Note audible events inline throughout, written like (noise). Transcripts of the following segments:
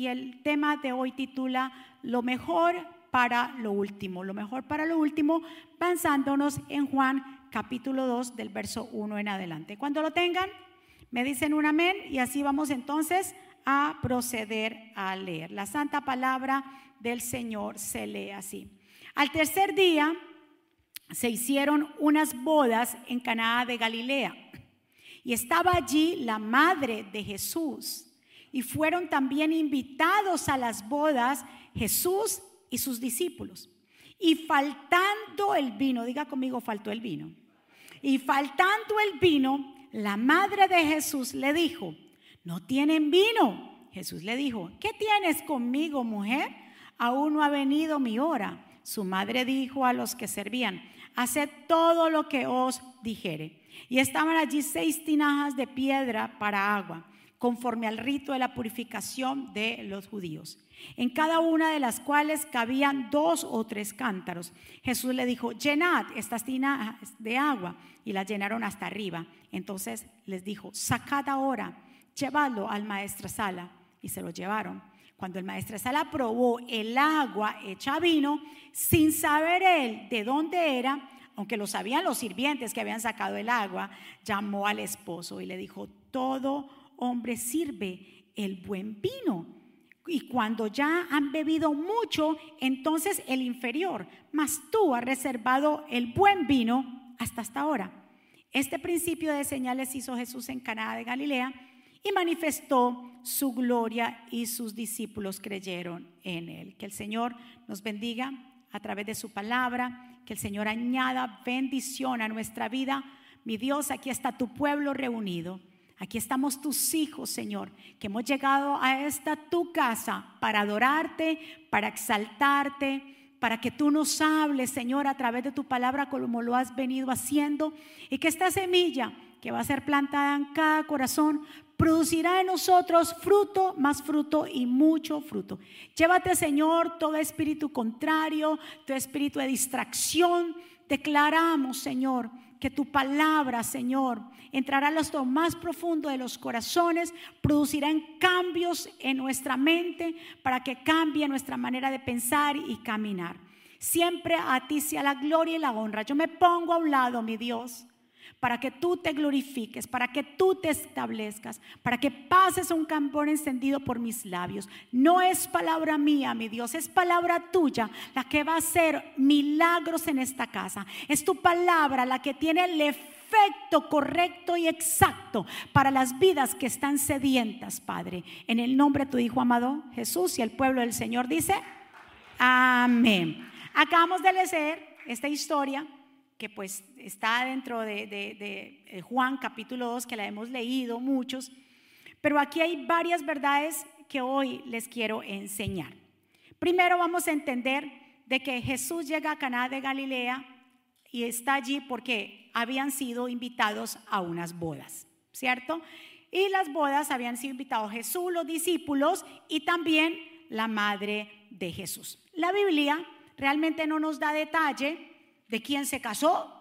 y el tema de hoy titula Lo mejor para lo último. Lo mejor para lo último, basándonos en Juan capítulo 2 del verso 1 en adelante. Cuando lo tengan, me dicen un amén y así vamos entonces a proceder a leer. La santa palabra del Señor se lee así. Al tercer día se hicieron unas bodas en Caná de Galilea y estaba allí la madre de Jesús y fueron también invitados a las bodas Jesús y sus discípulos. Y faltando el vino, diga conmigo, faltó el vino. Y faltando el vino, la madre de Jesús le dijo, no tienen vino. Jesús le dijo, ¿qué tienes conmigo, mujer? Aún no ha venido mi hora. Su madre dijo a los que servían, haced todo lo que os dijere. Y estaban allí seis tinajas de piedra para agua, conforme al rito de la purificación de los judíos en cada una de las cuales cabían dos o tres cántaros. Jesús le dijo, llenad estas tinajas de agua, y las llenaron hasta arriba. Entonces les dijo, sacad ahora, llevadlo al sala y se lo llevaron. Cuando el sala probó el agua hecha vino, sin saber él de dónde era, aunque lo sabían los sirvientes que habían sacado el agua, llamó al esposo y le dijo, todo hombre sirve el buen vino y cuando ya han bebido mucho, entonces el inferior, mas tú has reservado el buen vino hasta hasta ahora. Este principio de señales hizo Jesús en Caná de Galilea y manifestó su gloria y sus discípulos creyeron en él. Que el Señor nos bendiga a través de su palabra, que el Señor añada bendición a nuestra vida. Mi Dios, aquí está tu pueblo reunido. Aquí estamos tus hijos, Señor, que hemos llegado a esta tu casa para adorarte, para exaltarte, para que tú nos hables, Señor, a través de tu palabra como lo has venido haciendo y que esta semilla que va a ser plantada en cada corazón producirá en nosotros fruto, más fruto y mucho fruto. Llévate, Señor, todo espíritu contrario, todo espíritu de distracción. Declaramos, Señor, que tu palabra, Señor, entrará a lo más profundo de los corazones, producirá cambios en nuestra mente para que cambie nuestra manera de pensar y caminar. Siempre a ti sea la gloria y la honra. Yo me pongo a un lado, mi Dios, para que tú te glorifiques, para que tú te establezcas, para que pases un cambón encendido por mis labios. No es palabra mía, mi Dios, es palabra tuya la que va a hacer milagros en esta casa. Es tu palabra la que tiene el efecto correcto y exacto para las vidas que están sedientas, Padre. En el nombre de tu Hijo amado Jesús y el pueblo del Señor dice, amén. Acabamos de leer esta historia que pues está dentro de, Juan capítulo 2, que la hemos leído muchos, pero aquí hay varias verdades que hoy les quiero enseñar. Primero vamos a entender de que Jesús llega a Caná de Galilea y está allí porque habían sido invitados a unas bodas, ¿cierto? Y las bodas habían sido invitados Jesús, los discípulos y también la madre de Jesús. La Biblia realmente no nos da detalle de quién se casó.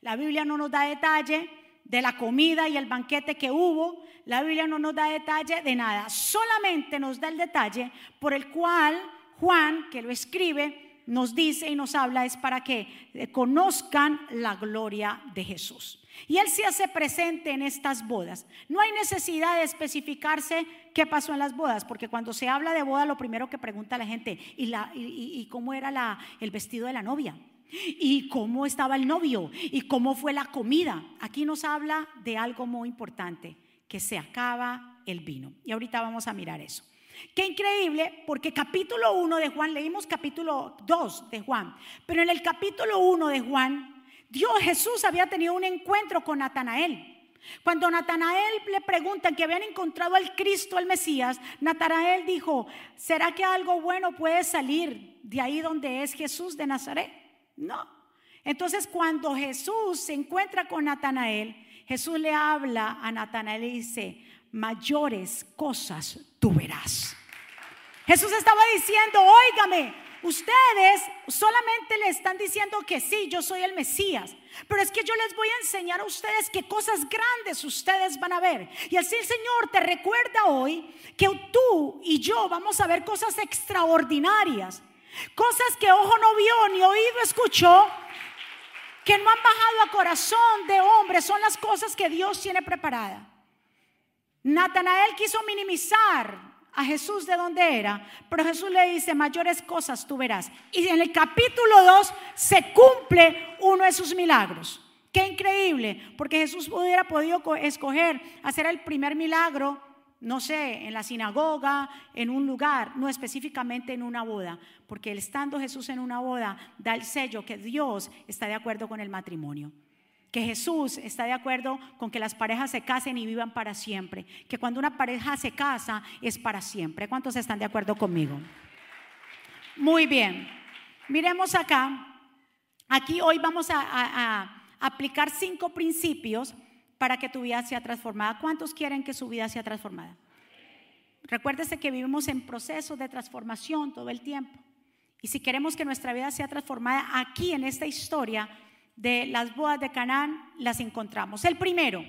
La Biblia no nos da detalle de la comida y el banquete que hubo. La Biblia no nos da detalle de nada. Solamente nos da el detalle por el cual Juan, que lo escribe, nos dice y nos habla es para que eh, conozcan la gloria de Jesús. Y Él se hace presente en estas bodas. No hay necesidad de especificarse qué pasó en las bodas, porque cuando se habla de boda, lo primero que pregunta la gente, ¿y, la, y, cómo era el vestido de la novia? Y cómo estaba el novio y cómo fue la comida. Aquí nos habla de algo muy importante, que se acaba el vino. Y ahorita vamos a mirar eso. Qué increíble, porque capítulo 1 de Juan, leímos capítulo 2 de Juan, pero en el capítulo 1 de Juan, Dios Jesús había tenido un encuentro con Natanael. Cuando Natanael le preguntan que habían encontrado al Cristo, al Mesías, Natanael dijo, ¿será que algo bueno puede salir de ahí donde es Jesús de Nazaret? No. Entonces cuando Jesús se encuentra con Natanael, Jesús le habla a Natanael y dice, mayores cosas tú verás. Jesús estaba diciendo, óigame, ustedes solamente le están diciendo que sí, yo soy el Mesías. Pero es que yo les voy a enseñar a ustedes qué cosas grandes ustedes van a ver. Y así el Señor te recuerda hoy que tú y yo vamos a ver cosas extraordinarias. Cosas que ojo no vio ni oído escuchó. Que no han bajado a corazón de hombre. Son las cosas que Dios tiene preparada. Natanael quiso minimizar a Jesús de dónde era, pero Jesús le dice, mayores cosas tú verás. Y en el capítulo 2 se cumple uno de sus milagros. Qué increíble, porque Jesús hubiera podido escoger hacer el primer milagro, no sé, en la sinagoga, en un lugar, no específicamente en una boda, porque estando Jesús en una boda da el sello que Dios está de acuerdo con el matrimonio que Jesús está de acuerdo con que las parejas se casen y vivan para siempre, que cuando una pareja se casa es para siempre. ¿Cuántos están de acuerdo conmigo? Muy bien, miremos acá. Aquí hoy vamos a, aplicar cinco principios para que tu vida sea transformada. ¿Cuántos quieren que su vida sea transformada? Recuérdese que vivimos en procesos de transformación todo el tiempo. Y si queremos que nuestra vida sea transformada aquí en esta historia, de las bodas de Canaán las encontramos. El primero,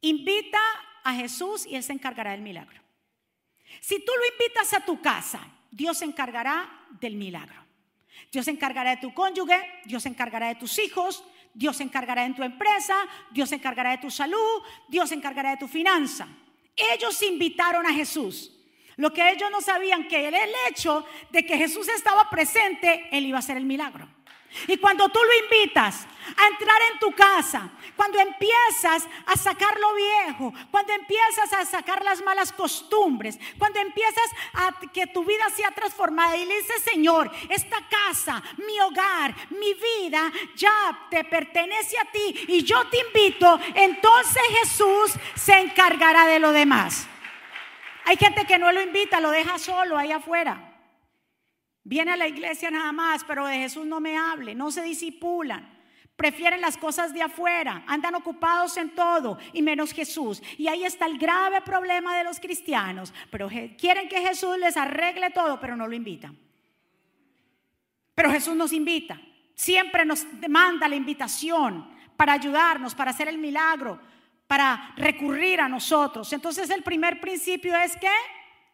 invita a Jesús y Él se encargará del milagro. Si tú lo invitas a tu casa, Dios se encargará del milagro. Dios se encargará de tu cónyuge, Dios se encargará de tus hijos, Dios se encargará de tu empresa, Dios se encargará de tu salud, Dios se encargará de tu finanza. Ellos invitaron a Jesús. Lo que ellos no sabían que el hecho de que Jesús estaba presente, Él iba a hacer el milagro. Y cuando tú lo invitas a entrar en tu casa, cuando empiezas a sacar lo viejo, cuando empiezas a sacar las malas costumbres, cuando empiezas a que tu vida sea transformada y le dices, Señor, esta casa, mi hogar, mi vida ya te pertenece a ti y yo te invito, entonces Jesús se encargará de lo demás. Hay gente que no lo invita, lo deja solo ahí afuera. Viene a la iglesia nada más, pero de Jesús no me hable, no se disipulan. Prefieren las cosas de afuera, andan ocupados en todo y menos Jesús. Y ahí está el grave problema de los cristianos. Pero quieren que Jesús les arregle todo, pero no lo invitan. Pero Jesús nos invita, siempre nos manda la invitación para ayudarnos, para hacer el milagro, para recurrir a nosotros. Entonces el primer principio es que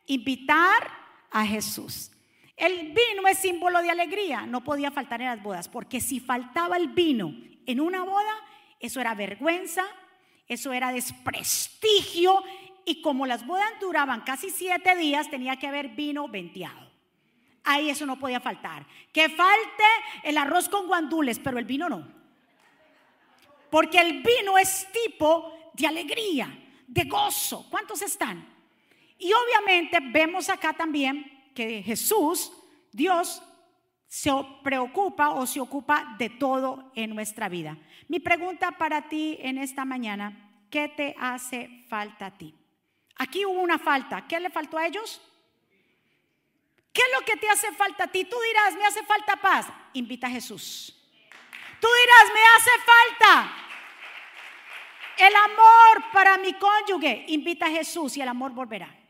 invitar a Jesús. El vino es símbolo de alegría, no podía faltar en las bodas, porque si faltaba el vino en una boda, eso era vergüenza, eso era desprestigio, y como las bodas duraban casi siete días, tenía que haber vino venteado. Ahí eso no podía faltar. Que falte el arroz con guandules, pero el vino no. Porque el vino es tipo de alegría, de gozo. ¿Cuántos están? Y obviamente vemos acá también que Jesús, Dios, se preocupa o se ocupa de todo en nuestra vida. Mi pregunta para ti en esta mañana, ¿qué te hace falta a ti? Aquí hubo una falta. ¿Qué le faltó a ellos? ¿Qué es lo que te hace falta a ti? Tú dirás, me hace falta paz. Invita a Jesús. Tú dirás, me hace falta el amor para mi cónyuge. Invita a Jesús y el amor volverá.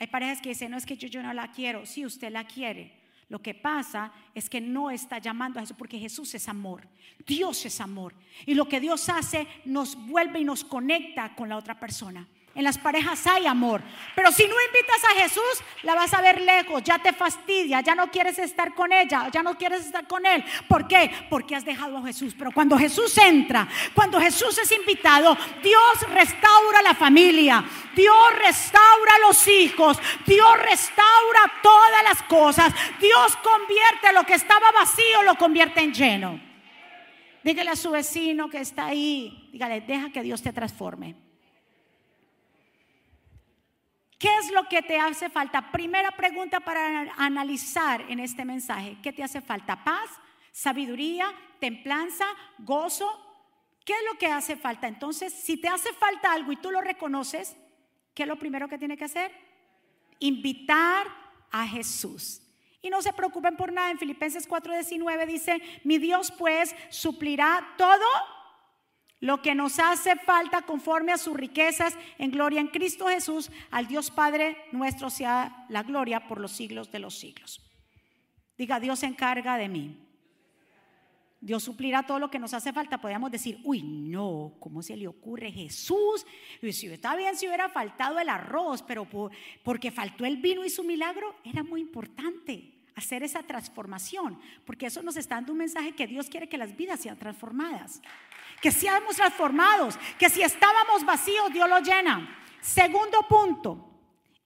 Hay parejas que dicen, no es que yo, yo no la quiero. Si usted la quiere. Lo que pasa es que no está llamando a Jesús porque Jesús es amor. Dios es amor. Y lo que Dios hace nos vuelve y nos conecta con la otra persona. En las parejas hay amor. Pero si no invitas a Jesús, la vas a ver lejos, ya te fastidia, ya no quieres estar con ella, ya no quieres estar con él. ¿Por qué? Porque has dejado a Jesús. Pero cuando Jesús entra, cuando Jesús es invitado, Dios restaura la familia, Dios restaura los hijos, Dios restaura todas las cosas. Dios convierte lo que estaba vacío, lo convierte en lleno. Dígale a su vecino que está ahí, dígale, deja que Dios te transforme. ¿Qué es lo que te hace falta? Primera pregunta para analizar en este mensaje. ¿Qué te hace falta? Paz, sabiduría, templanza, gozo. ¿Qué es lo que hace falta? Entonces, si te hace falta algo y tú lo reconoces, ¿qué es lo primero que tiene que hacer? Invitar a Jesús. Y no se preocupen por nada. En Filipenses 4:19 dice, mi Dios pues suplirá todo lo que nos hace falta conforme a sus riquezas en gloria en Cristo Jesús, al Dios Padre nuestro sea la gloria por los siglos de los siglos. Diga, Dios se encarga de mí. Dios suplirá todo lo que nos hace falta, podríamos decir, uy, no, ¿cómo se le ocurre Jesús? Y si está bien si hubiera faltado el arroz, pero porque faltó el vino y su milagro, era muy importante hacer esa transformación, porque eso nos está dando un mensaje que Dios quiere que las vidas sean transformadas, que seamos transformados, que si estábamos vacíos, Dios lo llena. Segundo punto,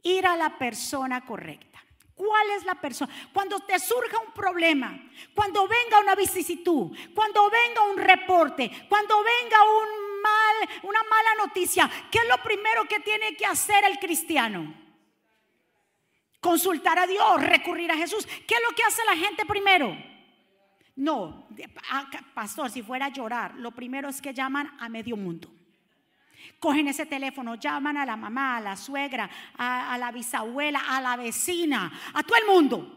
ir a la persona correcta. ¿Cuál es la persona? Cuando te surja un problema, cuando venga una vicisitud, cuando venga un reporte, cuando venga un mal, una mala noticia, ¿qué es lo primero que tiene que hacer el cristiano? Consultar a Dios, recurrir a Jesús. ¿Qué es lo que hace la gente primero? No, ah, pastor, si fuera a llorar, lo primero es que llaman a medio mundo. Cogen ese teléfono, llaman a la mamá, a la suegra, a, la bisabuela, a la vecina, a todo el mundo.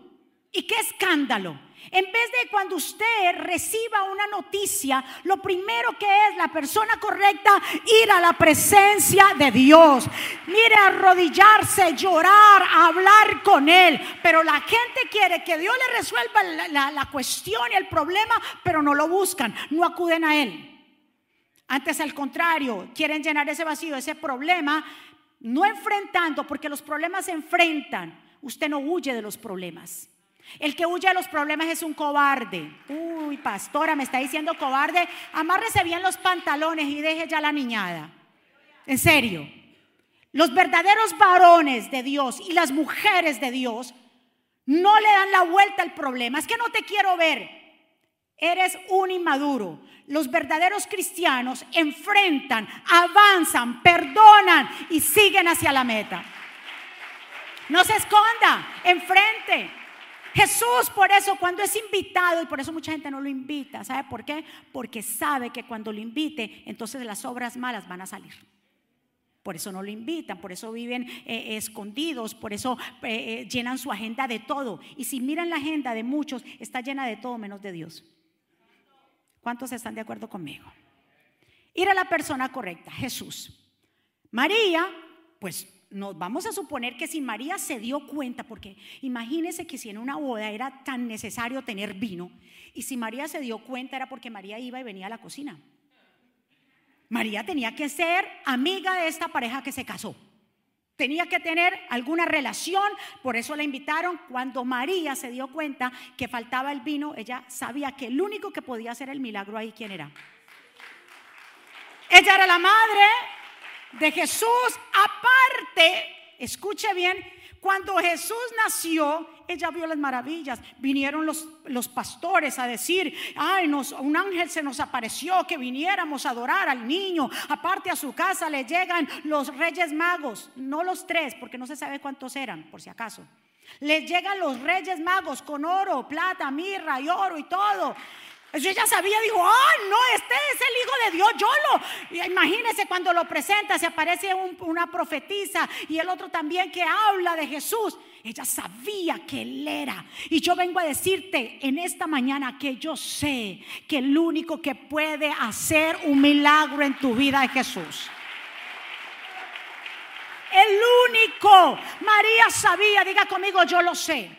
¿Y qué escándalo? En vez de cuando usted reciba una noticia, lo primero que es la persona correcta, ir a la presencia de Dios. Mire, arrodillarse, llorar, hablar con Él. Pero la gente quiere que Dios le resuelva la, la cuestión y el problema, pero no lo buscan, no acuden a Él. Antes al contrario, quieren llenar ese vacío, ese problema, no enfrentando, porque los problemas se enfrentan. Usted no huye de los problemas. El que huye de los problemas es un cobarde. Uy, pastora, me está diciendo cobarde. Amárrese bien los pantalones y deje ya la niñada. En serio. Los verdaderos varones de Dios y las mujeres de Dios no le dan la vuelta al problema. Es que no te quiero ver. Eres un inmaduro. Los verdaderos cristianos enfrentan, avanzan, perdonan y siguen hacia la meta. No se esconda, enfrente. Jesús por eso cuando es invitado, y por eso mucha gente no lo invita, ¿sabe por qué? Porque sabe que cuando lo invite, entonces las obras malas van a salir. Por eso no lo invitan, por eso viven eh, escondidos, por eso eh, eh, llenan su agenda de todo. Y si miran la agenda de muchos, está llena de todo menos de Dios. ¿Cuántos están de acuerdo conmigo? Ir a la persona correcta, Jesús. María, pues nos vamos a suponer que si María se dio cuenta, porque imagínese que si en una boda era tan necesario tener vino, y si María se dio cuenta era porque María iba y venía a la cocina. María tenía que ser amiga de esta pareja que se casó. Tenía que tener alguna relación, por eso la invitaron. Cuando María se dio cuenta que faltaba el vino, ella sabía que el único que podía hacer el milagro ahí, ¿quién era? Ella era la madre de Jesús. Aparte, escuche bien, cuando Jesús nació, ella vio las maravillas. Vinieron los, los pastores a decir, ay, nos, un ángel se nos apareció que viniéramos a adorar al niño. Aparte a su casa le llegan los reyes magos, no los tres, porque no se sabe cuántos eran, por si acaso. Les llegan los reyes magos con oro, plata, mirra y oro y todo. Yo ya sabía, dijo, ah, no, este es el Hijo de Dios, yo lo. Imagínese cuando lo presenta, se aparece una profetisa y el otro también que habla de Jesús. Ella sabía que Él era. Y yo vengo a decirte en esta mañana que yo sé que el único que puede hacer un milagro en tu vida es Jesús. El único. María sabía, diga conmigo, yo lo sé.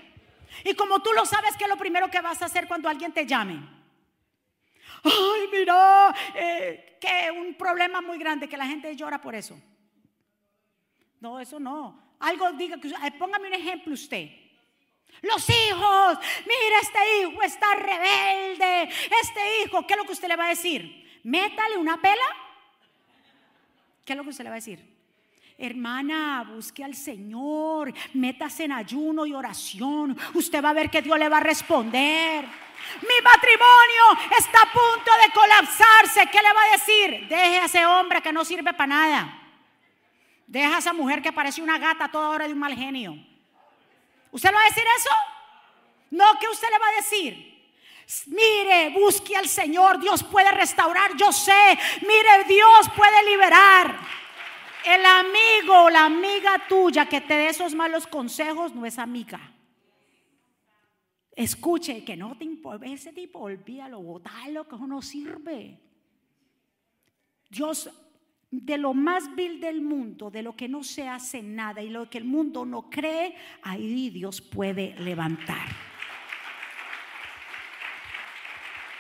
Y como tú lo sabes, ¿qué es lo primero que vas a hacer cuando alguien te llame? Ay, mira, eh, que un problema muy grande, que la gente llora por eso. No, eso no. Algo diga, que, póngame un ejemplo usted. Los hijos, mira, este hijo está rebelde. Este hijo, ¿qué es lo que usted le va a decir? Métale una pela. ¿Qué es lo que usted le va a decir? Hermana, busque al Señor, métase en ayuno y oración. Usted va a ver que Dios le va a responder. Mi matrimonio está a punto de colapsarse. ¿Qué le va a decir? Deje a ese hombre que no sirve para nada. Deja a esa mujer que parece una gata toda hora de un mal genio. ¿Usted le va a decir eso? No, ¿qué usted le va a decir? Mire, busque al Señor, Dios puede restaurar, yo sé. Mire, Dios puede liberar. El amigo o la amiga tuya que te dé esos malos consejos no es amiga. Escuche, que no te importa, ese tipo, olvídalo, botalo, que eso no sirve. Dios, de lo más vil del mundo, de lo que no se hace nada y lo que el mundo no cree, ahí Dios puede levantar.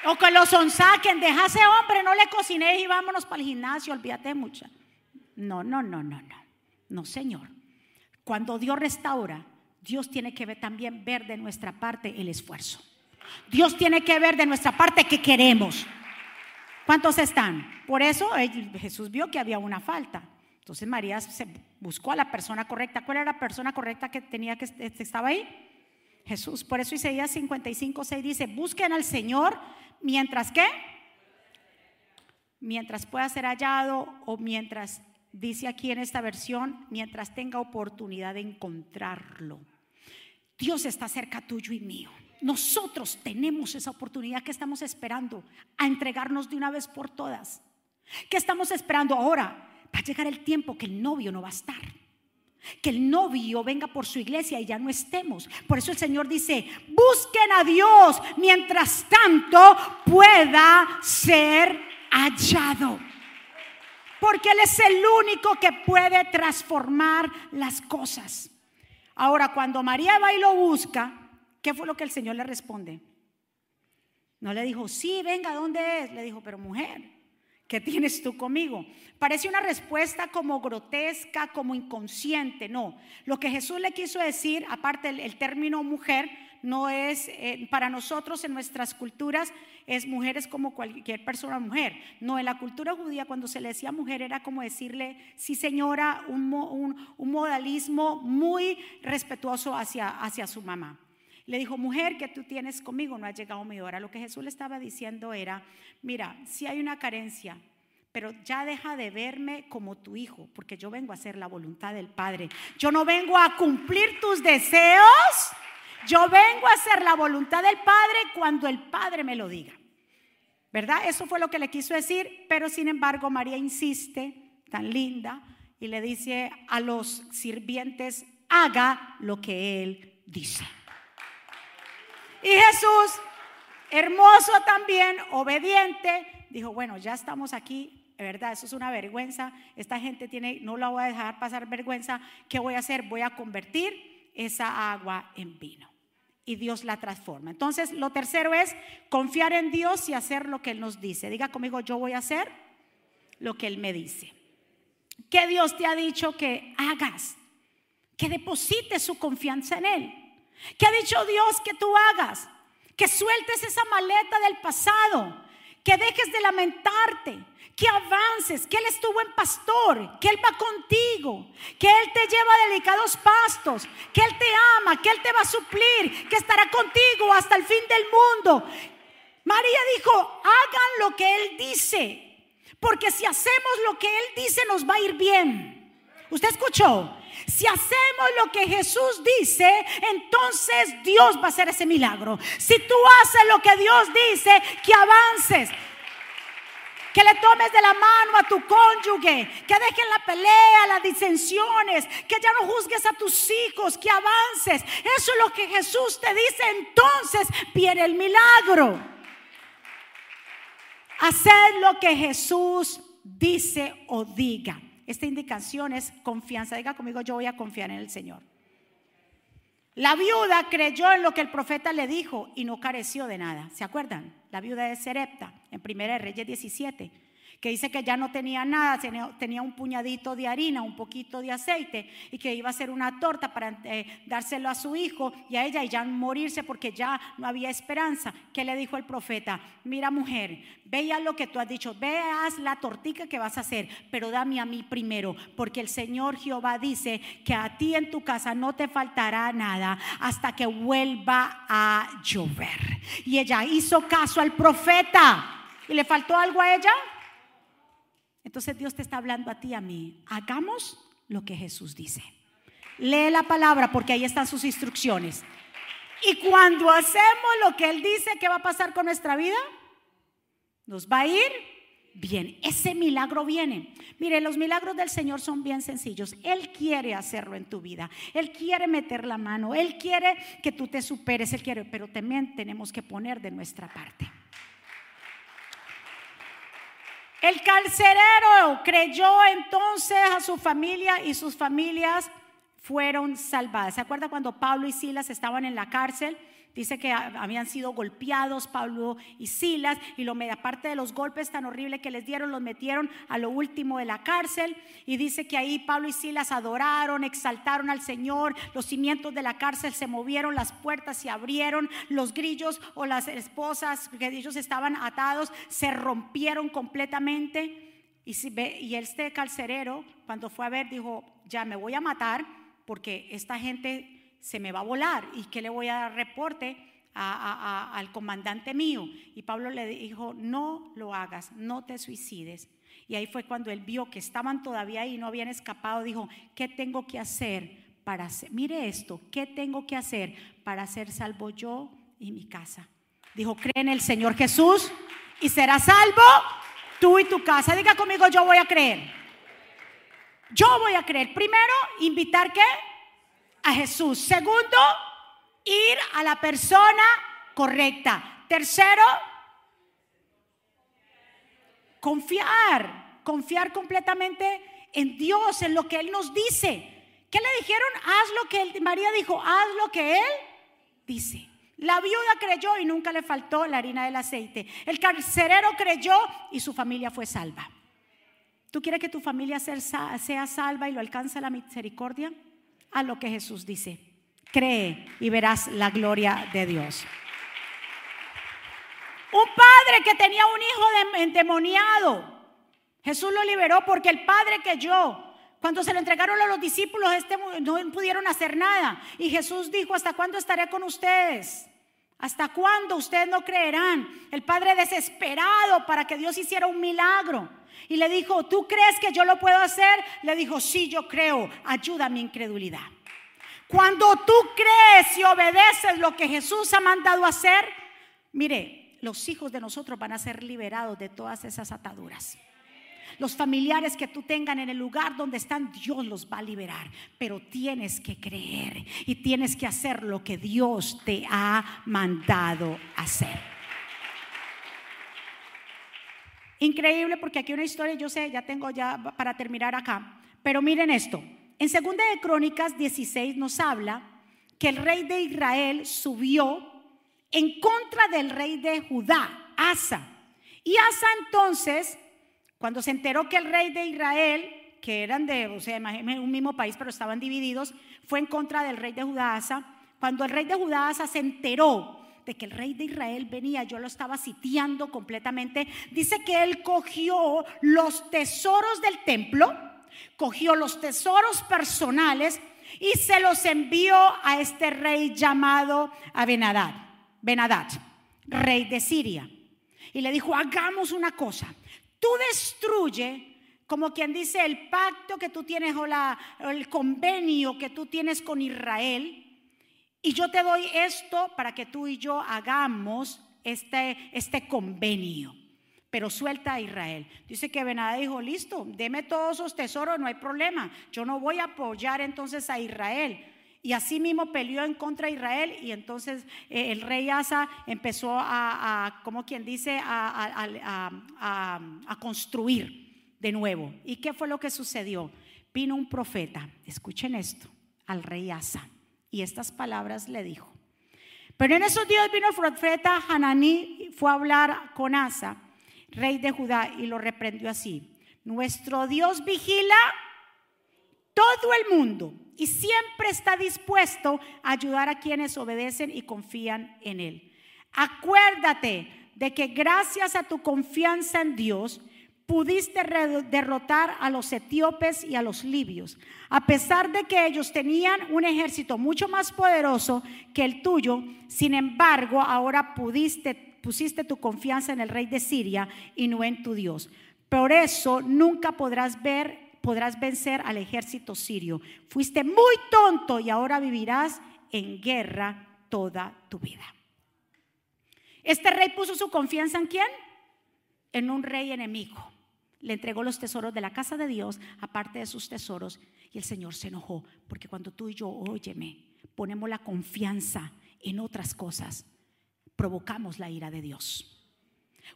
O que lo sonsaquen, deja ese hombre, no le cociné y vámonos para el gimnasio, olvídate mucha. No, no, no, no, no. No, Señor. Cuando Dios restaura, Dios tiene que ver, también ver de nuestra parte el esfuerzo. Dios tiene que ver de nuestra parte que queremos. ¿Cuántos están? Por eso Jesús vio que había una falta. Entonces María se buscó a la persona correcta. ¿Cuál era la persona correcta que tenía que estaba ahí? Jesús. Por eso Isaías 55, 6 dice, busquen al Señor mientras que, mientras pueda ser hallado o mientras, dice aquí en esta versión, mientras tenga oportunidad de encontrarlo. Dios está cerca tuyo y mío. Nosotros tenemos esa oportunidad que estamos esperando a entregarnos de una vez por todas. ¿Qué estamos esperando ahora? Va a llegar el tiempo que el novio no va a estar. Que el novio venga por su iglesia y ya no estemos. Por eso el Señor dice, busquen a Dios mientras tanto pueda ser hallado. Porque Él es el único que puede transformar las cosas. Ahora, cuando María va y lo busca, ¿qué fue lo que el Señor le responde? No le dijo, sí, venga, ¿dónde es? Le dijo, pero mujer, ¿Qué tienes tú conmigo? Parece una respuesta como grotesca, como inconsciente. No, lo que Jesús le quiso decir, aparte el, término mujer, no es eh, para nosotros en nuestras culturas, es mujeres como cualquier persona mujer. No, en la cultura judía cuando se le decía mujer era como decirle, sí señora, un, un modalismo muy respetuoso hacia, hacia su mamá. Le dijo, mujer, que tú tienes conmigo, no ha llegado mi hora. Lo que Jesús le estaba diciendo era, mira, si hay una carencia, pero ya deja de verme como tu hijo, porque yo vengo a hacer la voluntad del Padre. Yo no vengo a cumplir tus deseos, yo vengo a hacer la voluntad del Padre cuando el Padre me lo diga. ¿Verdad? Eso fue lo que le quiso decir, pero sin embargo María insiste, tan linda, y le dice a los sirvientes, haga lo que Él dice. Y Jesús, hermoso también, obediente, dijo, bueno, ya estamos aquí, de verdad, eso es una vergüenza, esta gente tiene, no la voy a dejar pasar vergüenza, ¿qué voy a hacer? Voy a convertir esa agua en vino. Y Dios la transforma. Entonces, lo tercero es confiar en Dios y hacer lo que Él nos dice. Diga conmigo, yo voy a hacer lo que Él me dice. ¿Qué Dios te ha dicho que hagas? Que deposites su confianza en Él. ¿Qué ha dicho Dios que tú hagas? Que sueltes esa maleta del pasado, que dejes de lamentarte, que avances, que Él estuvo en pastor, que Él va contigo, que Él te lleva a delicados pastos, que Él te ama, que Él te va a suplir, que estará contigo hasta el fin del mundo. María dijo, hagan lo que Él dice, porque si hacemos lo que Él dice nos va a ir bien. ¿Usted escuchó? Si hacemos lo que Jesús dice, entonces Dios va a hacer ese milagro. Si tú haces lo que Dios dice, que avances. Que le tomes de la mano a tu cónyuge, que dejen la pelea, las disensiones, que ya no juzgues a tus hijos, que avances. Eso es lo que Jesús te dice, entonces viene el milagro. Hacer lo que Jesús dice o diga. Esta indicación es confianza. Diga conmigo, yo voy a confiar en el Señor. La viuda creyó en lo que el profeta le dijo y no careció de nada. ¿Se acuerdan? La viuda de Serepta, en Primera Reyes 17 que dice que ya no tenía nada, tenía un puñadito de harina, un poquito de aceite y que iba a hacer una torta para eh, dárselo a su hijo y a ella y ya morirse porque ya no había esperanza. ¿Qué le dijo el profeta? Mira mujer, vea lo que tú has dicho, veas la tortica que vas a hacer, pero dame a mí primero, porque el Señor Jehová dice que a ti en tu casa no te faltará nada hasta que vuelva a llover. Y ella hizo caso al profeta. ¿Y le faltó algo a ella? Entonces Dios te está hablando a ti a mí. Hagamos lo que Jesús dice. Lee la palabra porque ahí están sus instrucciones. Y cuando hacemos lo que Él dice, ¿qué va a pasar con nuestra vida? Nos va a ir bien. Ese milagro viene. Mire, los milagros del Señor son bien sencillos. Él quiere hacerlo en tu vida. Él quiere meter la mano. Él quiere que tú te superes. Él quiere, pero también tenemos que poner de nuestra parte. El carcerero creyó entonces a su familia y sus familias fueron salvadas. ¿Se acuerda cuando Pablo y Silas estaban en la cárcel? Dice que habían sido golpeados Pablo y Silas y lo aparte de los golpes tan horribles que les dieron, los metieron a lo último de la cárcel y dice que ahí Pablo y Silas adoraron, exaltaron al Señor, los cimientos de la cárcel se movieron, las puertas se abrieron, los grillos o las esposas que ellos estaban atados se rompieron completamente. Y, y este carcerero, cuando fue a ver, dijo, ya me voy a matar porque esta gente se me va a volar y que le voy a dar reporte al comandante mío. Y Pablo le dijo, no lo hagas, no te suicides. Y ahí fue cuando él vio que estaban todavía ahí, no habían escapado, dijo, ¿qué tengo que hacer para ser, mire esto, ¿qué tengo que hacer para ser salvo yo y mi casa? Dijo, cree en el Señor Jesús y serás salvo tú y tu casa. Diga conmigo, yo voy a creer. Yo voy a creer. Primero, invitar que a Jesús. Segundo, ir a la persona correcta. Tercero, confiar, confiar completamente en Dios, en lo que Él nos dice. ¿Qué le dijeron? Haz lo que María dijo, haz lo que Él dice. La viuda creyó y nunca le faltó la harina del aceite. El carcerero creyó y su familia fue salva. ¿Tú quieres que tu familia sea salva y lo alcance la misericordia? A lo que Jesús dice. Cree y verás la gloria de Dios. Un padre que tenía un hijo endemoniado. Jesús lo liberó porque el padre que yo, cuando se lo entregaron a los discípulos, este, no pudieron hacer nada. Y Jesús dijo, ¿hasta cuándo estaré con ustedes? ¿Hasta cuándo ustedes no creerán? El padre desesperado para que Dios hiciera un milagro. Y le dijo, ¿tú crees que yo lo puedo hacer? Le dijo, sí, yo creo, ayuda a mi incredulidad. Cuando tú crees y obedeces lo que Jesús ha mandado hacer, mire, los hijos de nosotros van a ser liberados de todas esas ataduras. Los familiares que tú tengan en el lugar donde están, Dios los va a liberar. Pero tienes que creer y tienes que hacer lo que Dios te ha mandado hacer. Increíble porque aquí una historia, yo sé, ya tengo ya para terminar acá. Pero miren esto. En segunda de Crónicas 16 nos habla que el rey de Israel subió en contra del rey de Judá, Asa. Y Asa entonces, cuando se enteró que el rey de Israel, que eran de, o sea, un mismo país, pero estaban divididos, fue en contra del rey de Judá, Asa. Cuando el rey de Judá, Asa, se enteró de que el rey de Israel venía, yo lo estaba sitiando completamente, dice que él cogió los tesoros del templo, cogió los tesoros personales y se los envió a este rey llamado Abenadad, Benadad, rey de Siria. Y le dijo, hagamos una cosa, tú destruye como quien dice el pacto que tú tienes o, la, el convenio que tú tienes con Israel y yo te doy esto para que tú y yo hagamos este, este convenio. Pero suelta a Israel. Dice que Benadá dijo, listo, deme todos esos tesoros, no hay problema. Yo no voy a apoyar entonces a Israel. Y así mismo peleó en contra de Israel y entonces eh, el rey Asa empezó a, como quien dice, a, a, construir de nuevo. ¿Y qué fue lo que sucedió? Vino un profeta, escuchen esto, al rey Asa y estas palabras le dijo. Pero en esos días vino el profeta Hananí, fue a hablar con Asa, rey de Judá, y lo reprendió así. Nuestro Dios vigila todo el mundo y siempre está dispuesto a ayudar a quienes obedecen y confían en Él. Acuérdate de que gracias a tu confianza en Dios, pudiste derrotar a los etíopes y a los libios, a pesar de que ellos tenían un ejército mucho más poderoso que el tuyo, sin embargo, ahora pusiste tu confianza en el rey de Siria y no en tu Dios. Por eso nunca podrás ver, podrás vencer al ejército sirio. Fuiste muy tonto y ahora vivirás en guerra toda tu vida. Este rey puso su confianza en quién? En un rey enemigo. Le entregó los tesoros de la casa de Dios, aparte de sus tesoros, y el Señor se enojó, porque cuando tú y yo, óyeme, ponemos la confianza en otras cosas, provocamos la ira de Dios.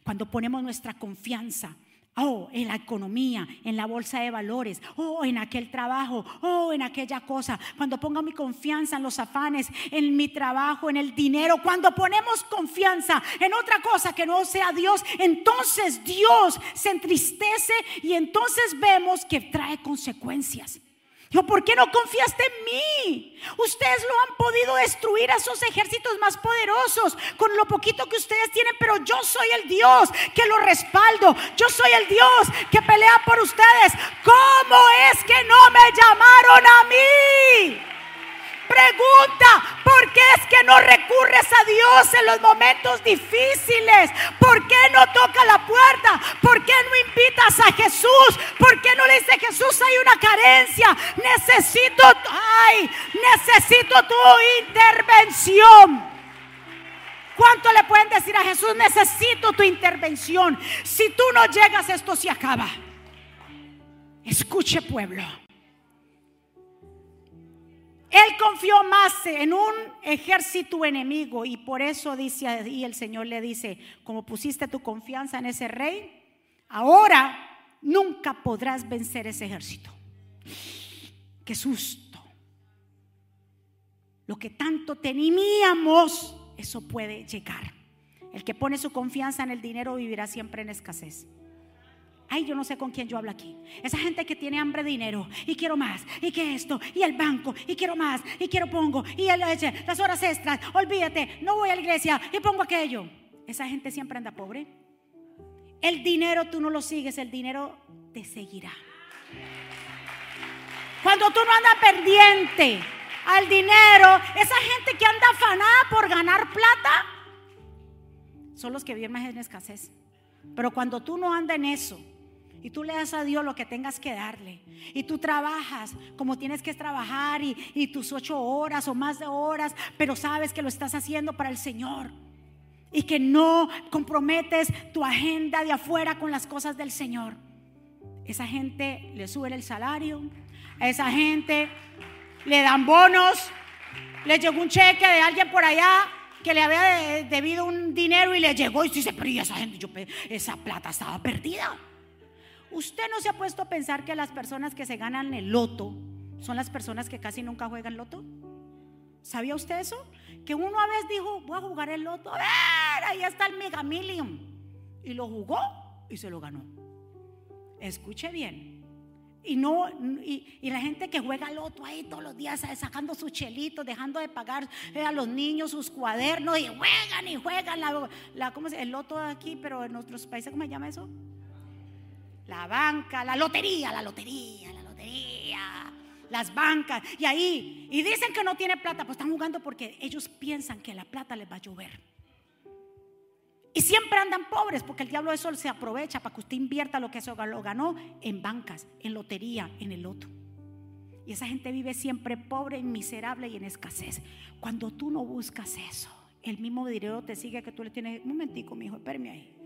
Cuando ponemos nuestra confianza Oh, en la economía, en la bolsa de valores, oh, en aquel trabajo, oh, en aquella cosa. Cuando pongo mi confianza en los afanes, en mi trabajo, en el dinero, cuando ponemos confianza en otra cosa que no sea Dios, entonces Dios se entristece y entonces vemos que trae consecuencias. ¿Por qué no confiaste en mí? Ustedes lo han podido destruir a esos ejércitos más poderosos con lo poquito que ustedes tienen, pero yo soy el Dios que lo respaldo. Yo soy el Dios que pelea por ustedes. ¿Cómo es que no me llamaron a mí? Recurres a Dios en los momentos difíciles? ¿Por qué no toca la puerta? ¿Por qué no invitas a Jesús? ¿Por qué no le dice Jesús hay una carencia? Necesito, ay, necesito tu intervención. ¿Cuánto le pueden decir a Jesús? Necesito tu intervención. Si tú no llegas, esto se acaba. Escuche pueblo. Él confió más en un ejército enemigo y por eso dice ahí el Señor le dice, como pusiste tu confianza en ese rey, ahora nunca podrás vencer ese ejército. Qué susto. Lo que tanto temíamos, eso puede llegar. El que pone su confianza en el dinero vivirá siempre en escasez. Ay, yo no sé con quién yo hablo aquí. Esa gente que tiene hambre de dinero y quiero más, y que esto, y el banco, y quiero más, y quiero pongo, y el, las horas extras, olvídate, no voy a la iglesia y pongo aquello. Esa gente siempre anda pobre. El dinero tú no lo sigues, el dinero te seguirá. Cuando tú no andas pendiente al dinero, esa gente que anda afanada por ganar plata, son los que viven más en escasez. Pero cuando tú no andas en eso, y tú le das a Dios lo que tengas que darle. Y tú trabajas como tienes que trabajar y, tus ocho horas o más de horas, pero sabes que lo estás haciendo para el Señor. Y que no comprometes tu agenda de afuera con las cosas del Señor. Esa gente le suben el salario. A esa gente le dan bonos. Le llegó un cheque de alguien por allá que le había debido un dinero y le llegó y dice, pero esa gente, yo, esa plata estaba perdida. Usted no se ha puesto a pensar que las personas que se ganan el loto son las personas que casi nunca juegan loto. ¿Sabía usted eso? Que uno a veces dijo, voy a jugar el loto. A ver, ahí está el Mega Million. Y lo jugó y se lo ganó. Escuche bien. Y no, y, la gente que juega loto ahí todos los días sacando sus chelitos, dejando de pagar eh, a los niños sus cuadernos y juegan y juegan la, la ¿cómo se, el loto aquí, pero en otros países, ¿cómo se llama eso? La banca, la lotería, la lotería, la lotería, las bancas. Y ahí, y dicen que no tiene plata, pues están jugando porque ellos piensan que la plata les va a llover. Y siempre andan pobres porque el diablo de eso se aprovecha para que usted invierta lo que eso lo ganó en bancas, en lotería, en el loto. Y esa gente vive siempre pobre, miserable y en escasez. Cuando tú no buscas eso, el mismo dinero te sigue que tú le tienes. Un momentico, mi hijo, espérame ahí.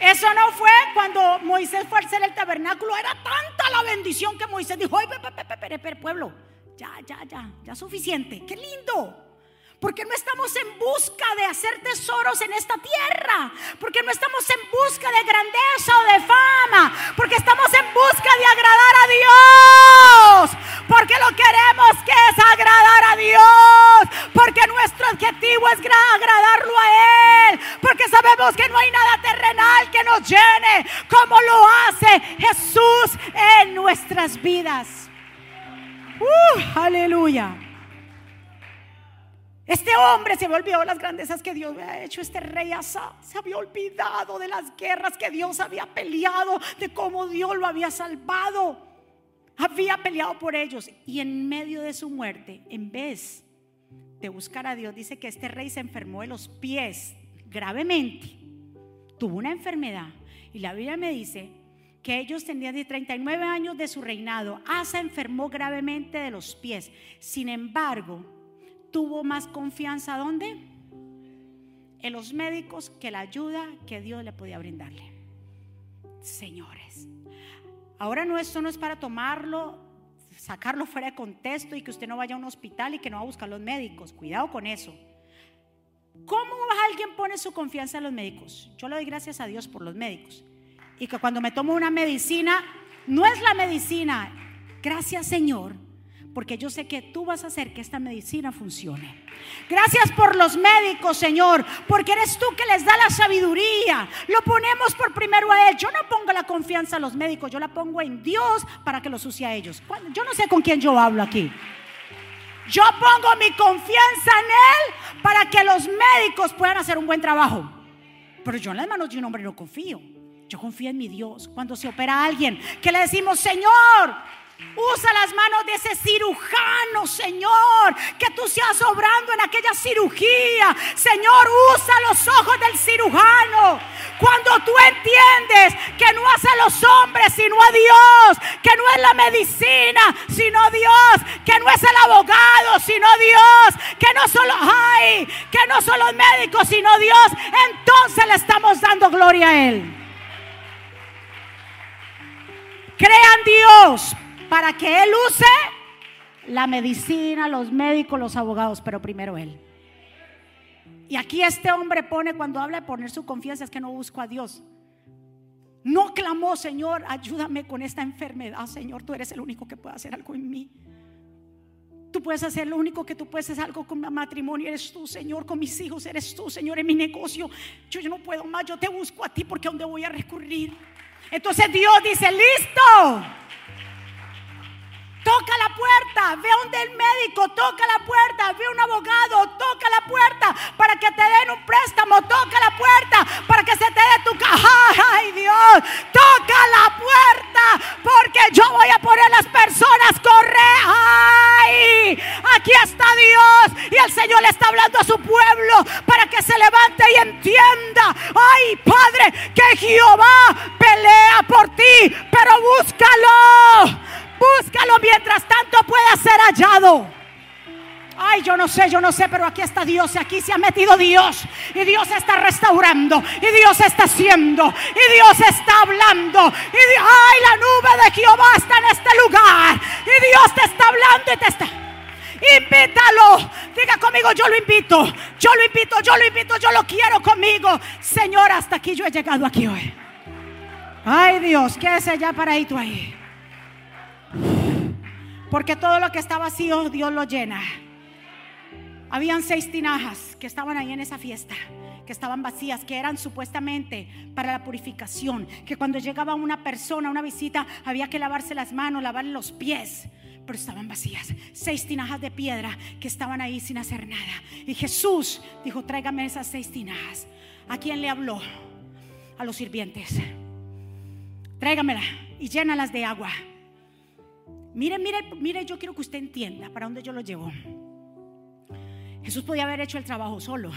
Eso no fue cuando Moisés fue a hacer el tabernáculo. Era tanta la bendición que Moisés dijo, ay, pueblo, ya, ya, ya, ya suficiente. Qué lindo. Porque no estamos en busca de hacer tesoros en esta tierra. Porque no estamos en busca de grandeza o de fama. Porque estamos en busca de agradar a Dios. Porque lo queremos que es agradar a Dios. Porque nuestro objetivo es agradarlo a Él. Porque sabemos que no hay nada terrenal que nos llene como lo hace Jesús en nuestras vidas. Uh, aleluya. Este hombre se había olvidado las grandezas que Dios había hecho. Este rey Asa se había olvidado de las guerras que Dios había peleado, de cómo Dios lo había salvado. Había peleado por ellos. Y en medio de su muerte, en vez de buscar a Dios, dice que este rey se enfermó de los pies gravemente. Tuvo una enfermedad. Y la Biblia me dice que ellos tenían de 39 años de su reinado. Asa enfermó gravemente de los pies. Sin embargo, tuvo más confianza ¿dónde? En los médicos que la ayuda que Dios le podía brindarle. Señores, ahora no esto no es para tomarlo, sacarlo fuera de contexto y que usted no vaya a un hospital y que no va a buscar los médicos. Cuidado con eso. ¿Cómo alguien pone su confianza en los médicos? Yo le doy gracias a Dios por los médicos. Y que cuando me tomo una medicina, no es la medicina. Gracias Señor, porque yo sé que tú vas a hacer que esta medicina funcione. Gracias por los médicos, Señor, porque eres tú que les da la sabiduría. Lo ponemos por primero a Él. Yo no pongo la confianza a los médicos, yo la pongo en Dios para que los use a ellos. Yo no sé con quién yo hablo aquí. Yo pongo mi confianza en Él para que los médicos puedan hacer un buen trabajo. Pero yo en las manos de un hombre no confío. Yo confío en mi Dios. Cuando se opera a alguien, que le decimos, Señor, Usa las manos de ese cirujano, Señor. Que tú seas obrando en aquella cirugía. Señor, usa los ojos del cirujano. Cuando tú entiendes que no hace a los hombres sino a Dios. Que no es la medicina sino Dios. Que no es el abogado sino Dios. Que no solo hay. Que no son los médicos sino Dios. Entonces le estamos dando gloria a Él. Crean Dios para que Él use la medicina, los médicos, los abogados, pero primero Él. Y aquí este hombre pone, cuando habla de poner su confianza, es que no busco a Dios. No clamó, Señor, ayúdame con esta enfermedad, Señor, tú eres el único que puede hacer algo en mí. Tú puedes hacer lo único que tú puedes hacer algo con mi matrimonio, eres tú, Señor, con mis hijos, eres tú, Señor, en mi negocio. Yo, no puedo más, yo te busco a ti porque a dónde voy a recurrir. Entonces Dios dice, listo. Toca la puerta, ve a un del médico, toca la puerta, ve a un abogado, toca la puerta para que te den un préstamo, toca la puerta para que se te dé tu caja. Ay Dios, toca la puerta porque yo voy a poner las personas correr. Ay, aquí está Dios y el Señor le está hablando a su pueblo para que se levante y entienda. Ay Padre, que Jehová pelea por ti, pero búscalo. Búscalo mientras tanto pueda ser hallado. Ay, yo no sé, yo no sé, pero aquí está Dios y aquí se ha metido Dios. Y Dios está restaurando. Y Dios está haciendo. Y Dios está hablando. Y ay, la nube de Jehová está en este lugar. Y Dios te está hablando y te está... Invítalo. Diga conmigo, yo lo invito. Yo lo invito, yo lo invito, yo lo quiero conmigo. Señor, hasta aquí yo he llegado aquí hoy. Ay Dios, ¿qué es allá paradito ahí? Porque todo lo que está vacío, Dios lo llena. Habían seis tinajas que estaban ahí en esa fiesta, que estaban vacías, que eran supuestamente para la purificación, que cuando llegaba una persona, una visita, había que lavarse las manos, lavar los pies, pero estaban vacías. Seis tinajas de piedra que estaban ahí sin hacer nada. Y Jesús dijo, tráigame esas seis tinajas. ¿A quién le habló? A los sirvientes. Tráigamela y llénalas de agua. Mire, mire, mire, yo quiero que usted entienda para dónde yo lo llevo. Jesús podía haber hecho el trabajo solo.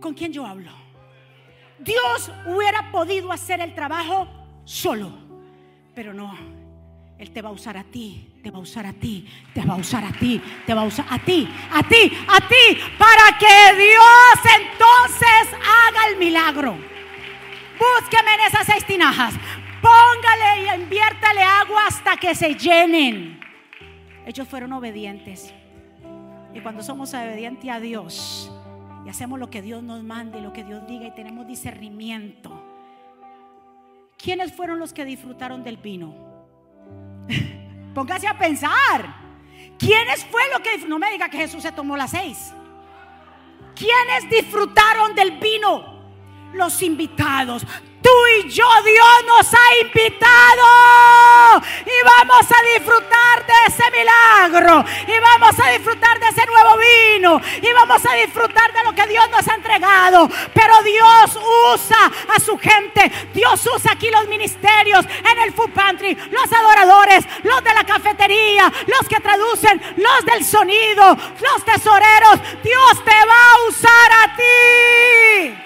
¿Con quién yo hablo? Dios hubiera podido hacer el trabajo solo, pero no. Él te va a usar a ti, te va a usar a ti, te va a usar a ti, te va a usar a ti, a ti, a ti, para que Dios entonces haga el milagro. Búsqueme en esas seis tinajas. Póngale y inviértale agua hasta que se llenen. Ellos fueron obedientes. Y cuando somos obedientes a Dios y hacemos lo que Dios nos mande, lo que Dios diga y tenemos discernimiento. ¿Quiénes fueron los que disfrutaron del vino? (laughs) Póngase a pensar. ¿Quiénes fue lo que no me diga que Jesús se tomó las seis? ¿Quiénes disfrutaron del vino? Los invitados. Tú y yo, Dios nos ha invitado y vamos a disfrutar de ese milagro y vamos a disfrutar de ese nuevo vino y vamos a disfrutar de lo que Dios nos ha entregado. Pero Dios usa a su gente, Dios usa aquí los ministerios en el food pantry, los adoradores, los de la cafetería, los que traducen, los del sonido, los tesoreros. Dios te va a usar a ti.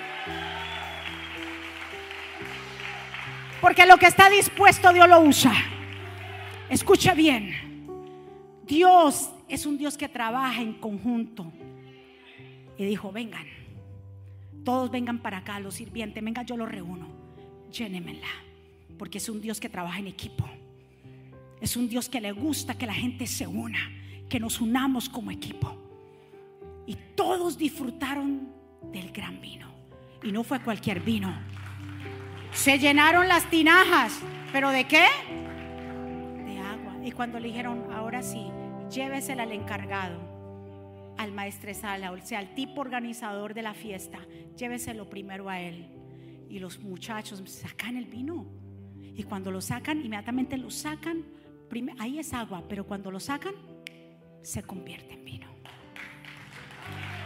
Porque lo que está dispuesto Dios lo usa. Escucha bien. Dios es un Dios que trabaja en conjunto. Y dijo, vengan. Todos vengan para acá, los sirvientes. Venga, yo los reúno. Llénemela. Porque es un Dios que trabaja en equipo. Es un Dios que le gusta que la gente se una que nos unamos como equipo. Y todos disfrutaron del gran vino. Y no fue cualquier vino. Se llenaron las tinajas. ¿Pero de qué? De agua. Y cuando le dijeron, ahora sí, llévesela al encargado, al maestresala, o sea, al tipo organizador de la fiesta, lléveselo primero a él. Y los muchachos sacan el vino. Y cuando lo sacan, inmediatamente lo sacan. Ahí es agua, pero cuando lo sacan, se convierte en vino.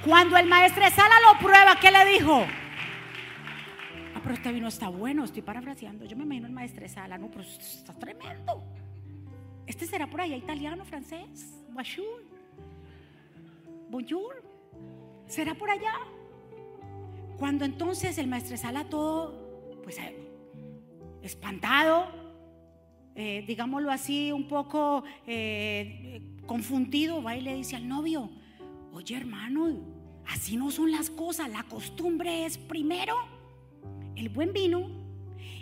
Cuando el maestresala lo prueba, ¿qué le dijo? Ah, pero este vino está bueno, estoy parafraseando. Yo me imagino el maestresala, no, pero está tremendo. Este será por allá italiano, francés, bonjour, bonjour. ¿Será por allá? Cuando entonces el maestresala todo, pues eh, espantado, eh, digámoslo así, un poco eh, confundido, va y le dice al novio, oye hermano, así no son las cosas, la costumbre es primero el buen vino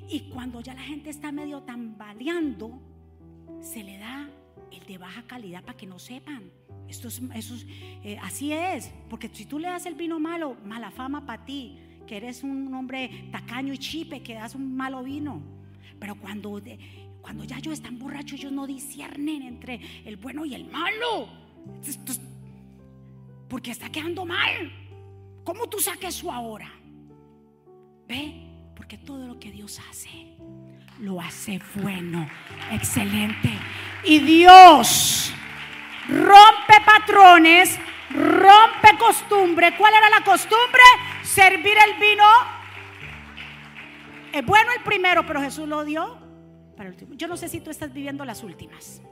y cuando ya la gente está medio tambaleando, se le da el de baja calidad para que no sepan. Esto es, eso eh, así es, porque si tú le das el vino malo, mala fama para ti, que eres un hombre tacaño y chipe, que das un malo vino. Pero cuando, cuando ya ellos están borrachos, ellos no disciernen entre el bueno y el malo. Porque está quedando mal. ¿Cómo tú saques eso ahora? Porque todo lo que Dios hace, lo hace bueno, excelente. Y Dios rompe patrones, rompe costumbre. ¿Cuál era la costumbre? Servir el vino. Es bueno el primero, pero Jesús lo dio para el último. Yo no sé si tú estás viviendo las últimas.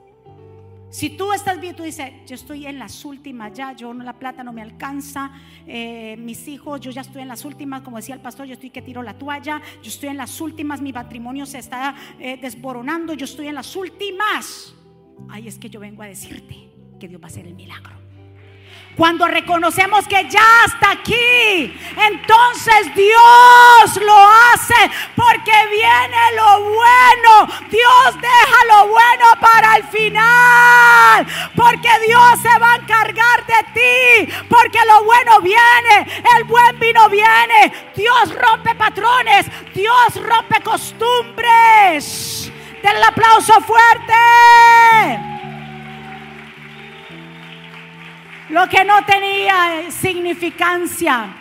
Si tú estás bien, tú dices, yo estoy en las últimas ya, yo la plata no me alcanza, eh, mis hijos, yo ya estoy en las últimas, como decía el pastor, yo estoy que tiro la toalla, yo estoy en las últimas, mi matrimonio se está eh, desboronando, yo estoy en las últimas. Ay, es que yo vengo a decirte que Dios va a hacer el milagro. Cuando reconocemos que ya está aquí, entonces Dios lo hace porque viene lo bueno. Dios deja lo bueno para el final. Porque Dios se va a encargar de ti. Porque lo bueno viene. El buen vino viene. Dios rompe patrones. Dios rompe costumbres. Den el aplauso fuerte. Lo que no tenía significancia,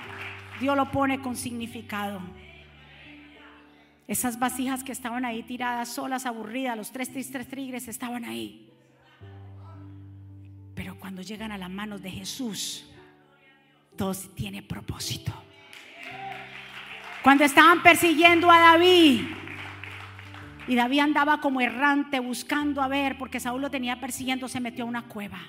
Dios lo pone con significado. Esas vasijas que estaban ahí tiradas solas, aburridas, los tres, tres tigres estaban ahí. Pero cuando llegan a las manos de Jesús, todo tiene propósito. Cuando estaban persiguiendo a David, y David andaba como errante buscando a ver, porque Saúl lo tenía persiguiendo, se metió a una cueva.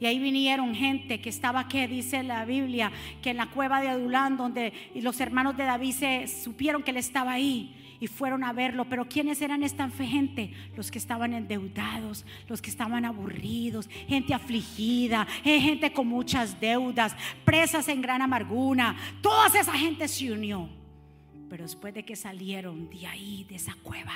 Y ahí vinieron gente que estaba, que dice la Biblia, que en la cueva de Adulán, donde los hermanos de David se supieron que él estaba ahí y fueron a verlo. Pero ¿quiénes eran esta gente? Los que estaban endeudados, los que estaban aburridos, gente afligida, eh, gente con muchas deudas, presas en gran amargura. Toda esa gente se unió. Pero después de que salieron de ahí, de esa cueva,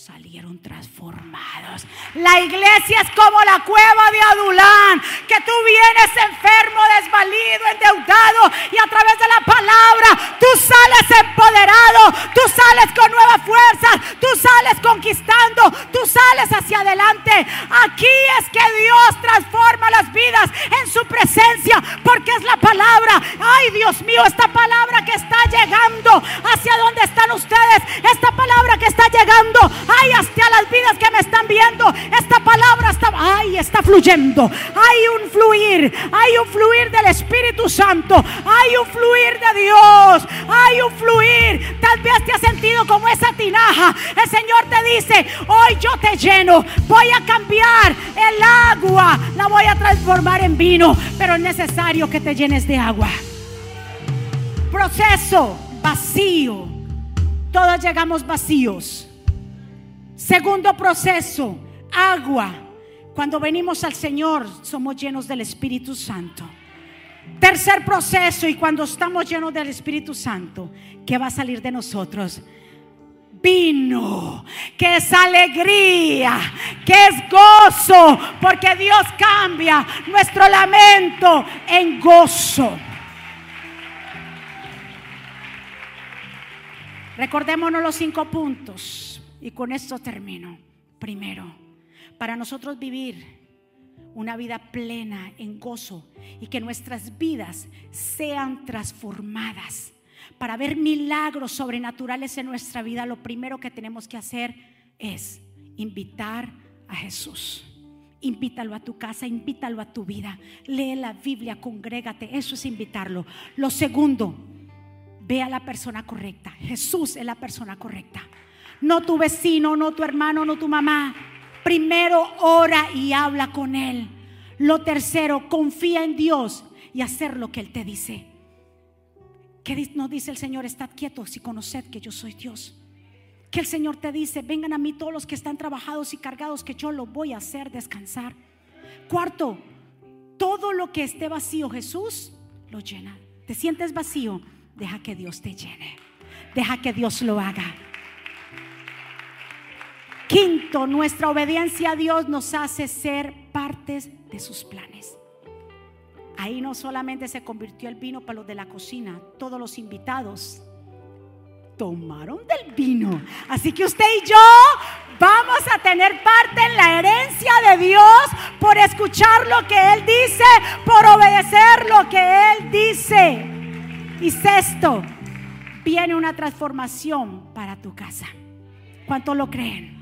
salieron transformados. La iglesia es como la cueva de Adulán, que tú vienes enfermo, desvalido, endeudado y a través de la palabra tú sales empoderado, tú sales con nuevas fuerzas, tú sales conquistando, tú sales hacia adelante. Aquí es que Dios transforma las vidas en su presencia, porque es la palabra. Ay, Dios mío, esta palabra que está llegando hacia donde están ustedes, esta palabra que está llegando Ay, hasta las vidas que me están viendo. Esta palabra está, ay, está fluyendo. Hay un fluir, hay un fluir del Espíritu Santo. Hay un fluir de Dios. Hay un fluir. Tal vez te has sentido como esa tinaja. El Señor te dice, hoy yo te lleno. Voy a cambiar el agua. La voy a transformar en vino. Pero es necesario que te llenes de agua. Proceso vacío. Todos llegamos vacíos. Segundo proceso, agua. Cuando venimos al Señor somos llenos del Espíritu Santo. Tercer proceso, y cuando estamos llenos del Espíritu Santo, ¿qué va a salir de nosotros? vino, que es alegría, que es gozo, porque Dios cambia nuestro lamento en gozo. Recordémonos los cinco puntos y con esto termino. Primero, para nosotros vivir una vida plena en gozo y que nuestras vidas sean transformadas. Para ver milagros sobrenaturales en nuestra vida, lo primero que tenemos que hacer es invitar a Jesús. Invítalo a tu casa, invítalo a tu vida. Lee la Biblia, congrégate. Eso es invitarlo. Lo segundo, ve a la persona correcta. Jesús es la persona correcta. No tu vecino, no tu hermano, no tu mamá. Primero ora y habla con Él. Lo tercero, confía en Dios y hacer lo que Él te dice. ¿Qué nos dice el Señor? Estad quietos y conoced que yo soy Dios. Que el Señor te dice, vengan a mí todos los que están trabajados y cargados, que yo lo voy a hacer descansar. Cuarto, todo lo que esté vacío, Jesús lo llena. ¿Te sientes vacío? Deja que Dios te llene. Deja que Dios lo haga. Quinto, nuestra obediencia a Dios nos hace ser partes de sus planes. Ahí no solamente se convirtió el vino para los de la cocina, todos los invitados tomaron del vino. Así que usted y yo vamos a tener parte en la herencia de Dios por escuchar lo que Él dice, por obedecer lo que Él dice. Y sexto, viene una transformación para tu casa. ¿Cuántos lo creen?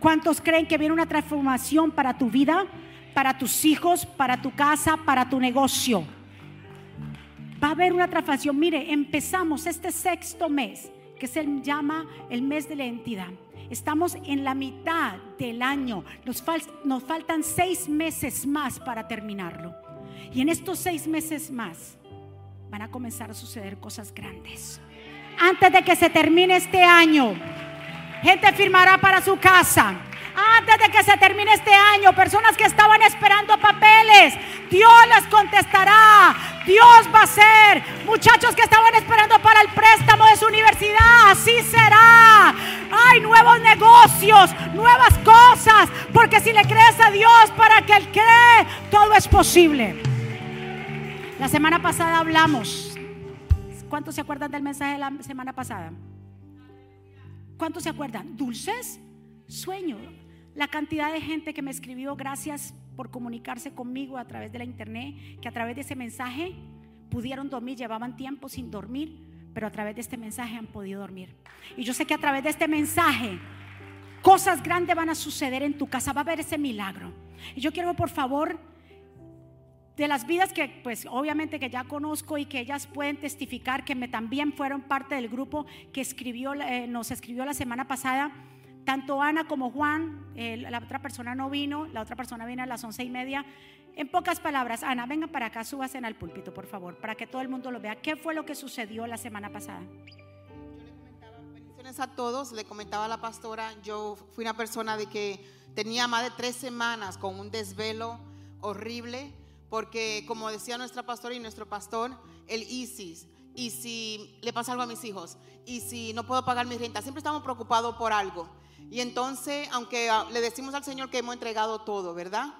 ¿Cuántos creen que viene una transformación para tu vida, para tus hijos, para tu casa, para tu negocio? Va a haber una transformación. Mire, empezamos este sexto mes, que se llama el mes de la entidad. Estamos en la mitad del año. Nos, nos faltan seis meses más para terminarlo. Y en estos seis meses más van a comenzar a suceder cosas grandes. Antes de que se termine este año, gente firmará para su casa. Antes de que se termine este año, personas que estaban esperando papeles, Dios les contestará. Dios va a ser. Muchachos que estaban esperando para el préstamo de su universidad, así será. Hay nuevos negocios, nuevas cosas. Porque si le crees a Dios para que Él cree, todo es posible. La semana pasada hablamos. ¿Cuántos se acuerdan del mensaje de la semana pasada? ¿Cuántos se acuerdan? Dulces sueños. La cantidad de gente que me escribió, gracias por comunicarse conmigo a través de la internet, que a través de ese mensaje pudieron dormir, llevaban tiempo sin dormir, pero a través de este mensaje han podido dormir. Y yo sé que a través de este mensaje cosas grandes van a suceder en tu casa, va a haber ese milagro. Y yo quiero, por favor, de las vidas que pues obviamente que ya conozco y que ellas pueden testificar que me también fueron parte del grupo que escribió, eh, nos escribió la semana pasada, tanto Ana como Juan, eh, la otra persona no vino, la otra persona vino a las once y media. En pocas palabras, Ana, venga para acá, súbase al púlpito, por favor, para que todo el mundo lo vea. ¿Qué fue lo que sucedió la semana pasada? Yo le comentaba, bendiciones a todos, le comentaba a la pastora, yo fui una persona de que tenía más de tres semanas con un desvelo horrible porque como decía nuestra pastora y nuestro pastor, el ISIS, y si le pasa algo a mis hijos, y si no puedo pagar mi renta, siempre estamos preocupados por algo. Y entonces, aunque ah, le decimos al Señor que hemos entregado todo, ¿verdad?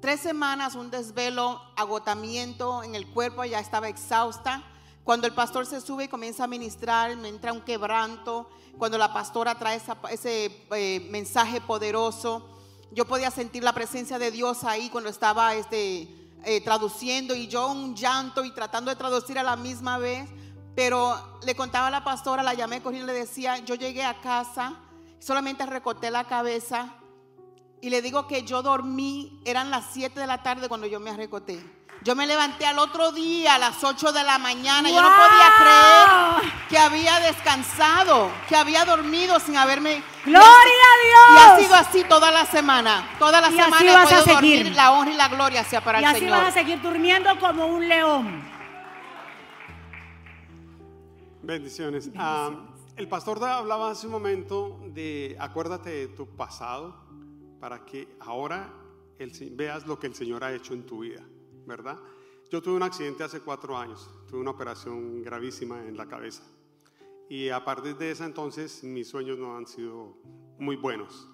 Tres semanas, un desvelo, agotamiento en el cuerpo, ya estaba exhausta. Cuando el pastor se sube y comienza a ministrar, me entra un quebranto. Cuando la pastora trae ese eh, mensaje poderoso, yo podía sentir la presencia de Dios ahí cuando estaba este, eh, traduciendo y yo un llanto y tratando de traducir a la misma vez. Pero le contaba a la pastora, la llamé corriendo y le decía, yo llegué a casa, solamente recoté la cabeza y le digo que yo dormí, eran las 7 de la tarde cuando yo me recoté. Yo me levanté al otro día a las 8 de la mañana. Yo no podía creer que había descansado, que había dormido sin haberme. Gloria a Dios. Y ha sido así toda la semana. Toda la semana he podido dormir. La honra y la gloria sea para y el así Señor. vas a seguir durmiendo como un león. Bendiciones. Ah, el pastor hablaba hace un momento de acuérdate de tu pasado para que ahora el, veas lo que el Señor ha hecho en tu vida. ¿Verdad? Yo tuve un accidente hace cuatro años, tuve una operación gravísima en la cabeza. Y a partir de ese entonces mis sueños no han sido muy buenos.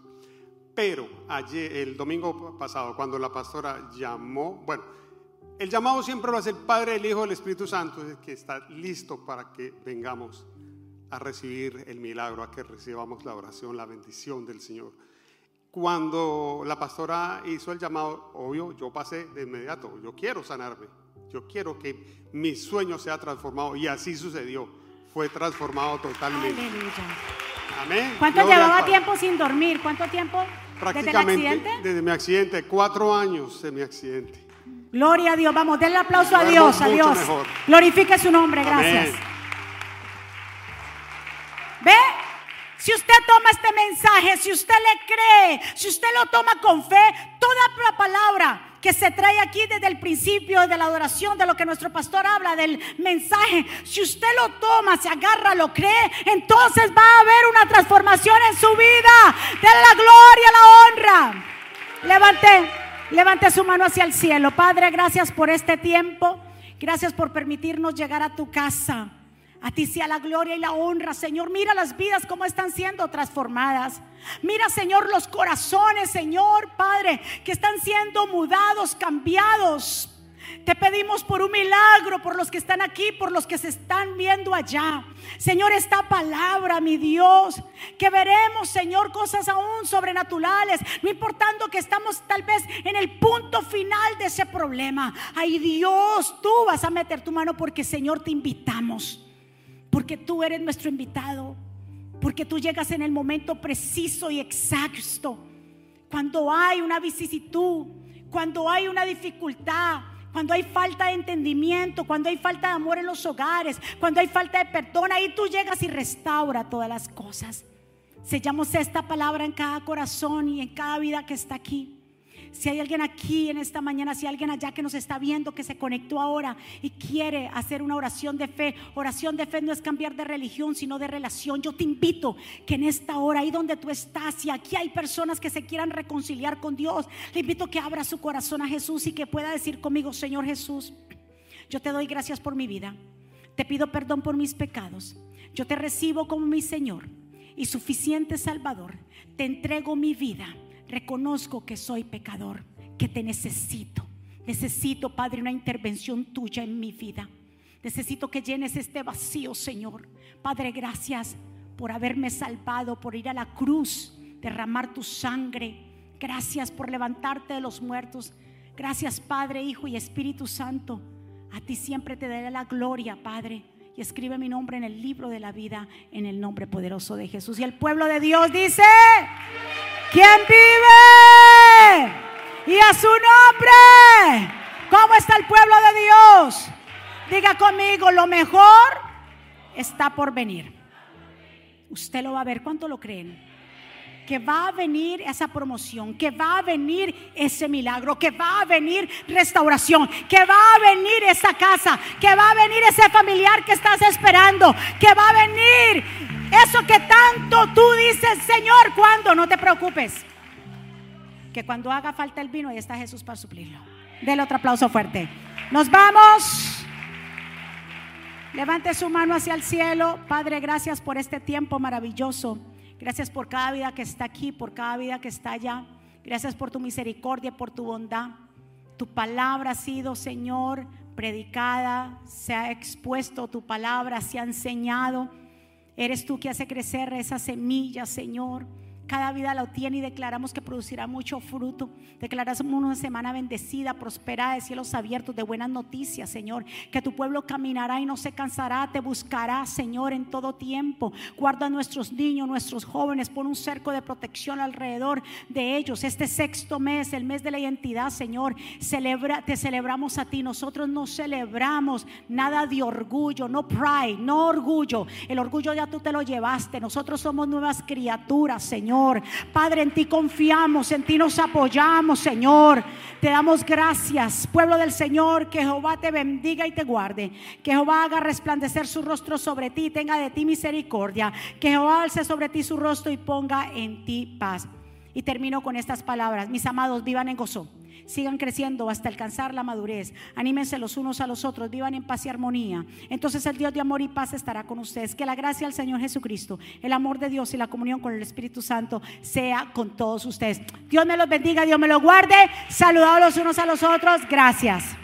Pero ayer, el domingo pasado, cuando la pastora llamó, bueno, el llamado siempre lo hace el Padre, el Hijo, el Espíritu Santo, que está listo para que vengamos a recibir el milagro, a que recibamos la oración, la bendición del Señor. Cuando la pastora hizo el llamado, obvio, yo pasé de inmediato, yo quiero sanarme, yo quiero que mi sueño sea transformado y así sucedió, fue transformado totalmente. Aleluya. Amén. ¿Cuánto Gloria llevaba tiempo sin dormir? ¿Cuánto tiempo? ¿Desde el accidente? desde mi accidente, cuatro años de mi accidente. Gloria a Dios. Vamos, denle aplauso a Dios, a mucho Dios. mejor. Glorifique su nombre, gracias. Amén. ¿Ve? Si usted toma este mensaje, si usted le cree, si usted lo toma con fe, toda la palabra que se trae aquí desde el principio de la adoración, de lo que nuestro pastor habla, del mensaje, si usted lo toma, se agarra, lo cree, entonces va a haber una transformación en su vida. Denle la gloria, la honra. Levante, levante su mano hacia el cielo. Padre, gracias por este tiempo. Gracias por permitirnos llegar a tu casa. A ti sea la gloria y la honra, Señor. Mira las vidas cómo están siendo transformadas. Mira, Señor, los corazones, Señor, Padre, que están siendo mudados, cambiados. Te pedimos por un milagro, por los que están aquí, por los que se están viendo allá. Señor, esta palabra, mi Dios, que veremos, Señor, cosas aún sobrenaturales, no importando que estamos tal vez en el punto final de ese problema. Ay, Dios, tú vas a meter tu mano porque, Señor, te invitamos, porque tú eres nuestro invitado, porque tú llegas en el momento preciso y exacto. Cuando hay una vicisitud, cuando hay una dificultad, cuando hay falta de entendimiento, cuando hay falta de amor en los hogares, cuando hay falta de perdón, ahí tú llegas y restaura todas las cosas. Sellamos esta palabra en cada corazón y en cada vida que está aquí. Si hay alguien aquí en esta mañana, si hay alguien allá que nos está viendo, que se conectó ahora y quiere hacer una oración de fe, oración de fe no es cambiar de religión, sino de relación. Yo te invito que en esta hora, ahí donde tú estás, y aquí hay personas que se quieran reconciliar con Dios, le invito que abra su corazón a Jesús y que pueda decir conmigo, Señor Jesús, yo te doy gracias por mi vida. Te pido perdón por mis pecados. Yo te recibo como mi Señor y suficiente Salvador. Te entrego mi vida. Reconozco que soy pecador, que te necesito. Necesito, Padre, una intervención tuya en mi vida. Necesito que llenes este vacío, Señor. Padre, gracias por haberme salvado, por ir a la cruz, derramar tu sangre. Gracias por levantarte de los muertos. Gracias, Padre, Hijo y Espíritu Santo. A ti siempre te daré la gloria, Padre. Y escribe mi nombre en el libro de la vida, en el nombre poderoso de Jesús. Y el pueblo de Dios dice, ¿quién vive? Y a su nombre. ¿Cómo está el pueblo de Dios? Diga conmigo, lo mejor está por venir. Usted lo va a ver. ¿Cuánto lo creen? que va a venir esa promoción, que va a venir ese milagro, que va a venir restauración, que va a venir esa casa, que va a venir ese familiar que estás esperando, que va a venir eso que tanto tú dices, Señor, cuando no te preocupes. Que cuando haga falta el vino, ahí está Jesús para suplirlo. Dele otro aplauso fuerte. Nos vamos. Levante su mano hacia el cielo. Padre, gracias por este tiempo maravilloso. Gracias por cada vida que está aquí, por cada vida que está allá. Gracias por tu misericordia, por tu bondad. Tu palabra ha sido, Señor, predicada, se ha expuesto tu palabra, se ha enseñado. Eres tú que hace crecer esa semilla, Señor. Cada vida lo tiene y declaramos que producirá mucho fruto. Declaramos una semana bendecida, prosperada, de cielos abiertos, de buenas noticias, Señor. Que tu pueblo caminará y no se cansará, te buscará, Señor, en todo tiempo. Guarda a nuestros niños, nuestros jóvenes, pon un cerco de protección alrededor de ellos. Este sexto mes, el mes de la identidad, Señor, celebra, te celebramos a ti. Nosotros no celebramos nada de orgullo, no pride, no orgullo. El orgullo ya tú te lo llevaste. Nosotros somos nuevas criaturas, Señor. Padre, en ti confiamos, en ti nos apoyamos, Señor. Te damos gracias, pueblo del Señor, que Jehová te bendiga y te guarde. Que Jehová haga resplandecer su rostro sobre ti tenga de ti misericordia. Que Jehová alce sobre ti su rostro y ponga en ti paz. Y termino con estas palabras. Mis amados, vivan en gozo. Sigan creciendo hasta alcanzar la madurez. Anímense los unos a los otros, vivan en paz y armonía. Entonces el Dios de amor y paz estará con ustedes. Que la gracia del Señor Jesucristo, el amor de Dios y la comunión con el Espíritu Santo sea con todos ustedes. Dios me los bendiga, Dios me los guarde. Saludados los unos a los otros. Gracias.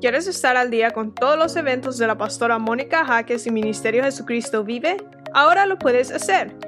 ¿Quieres estar al día con todos los eventos de la pastora Mónica Jaques y Ministerio Jesucristo Vive? Ahora lo puedes hacer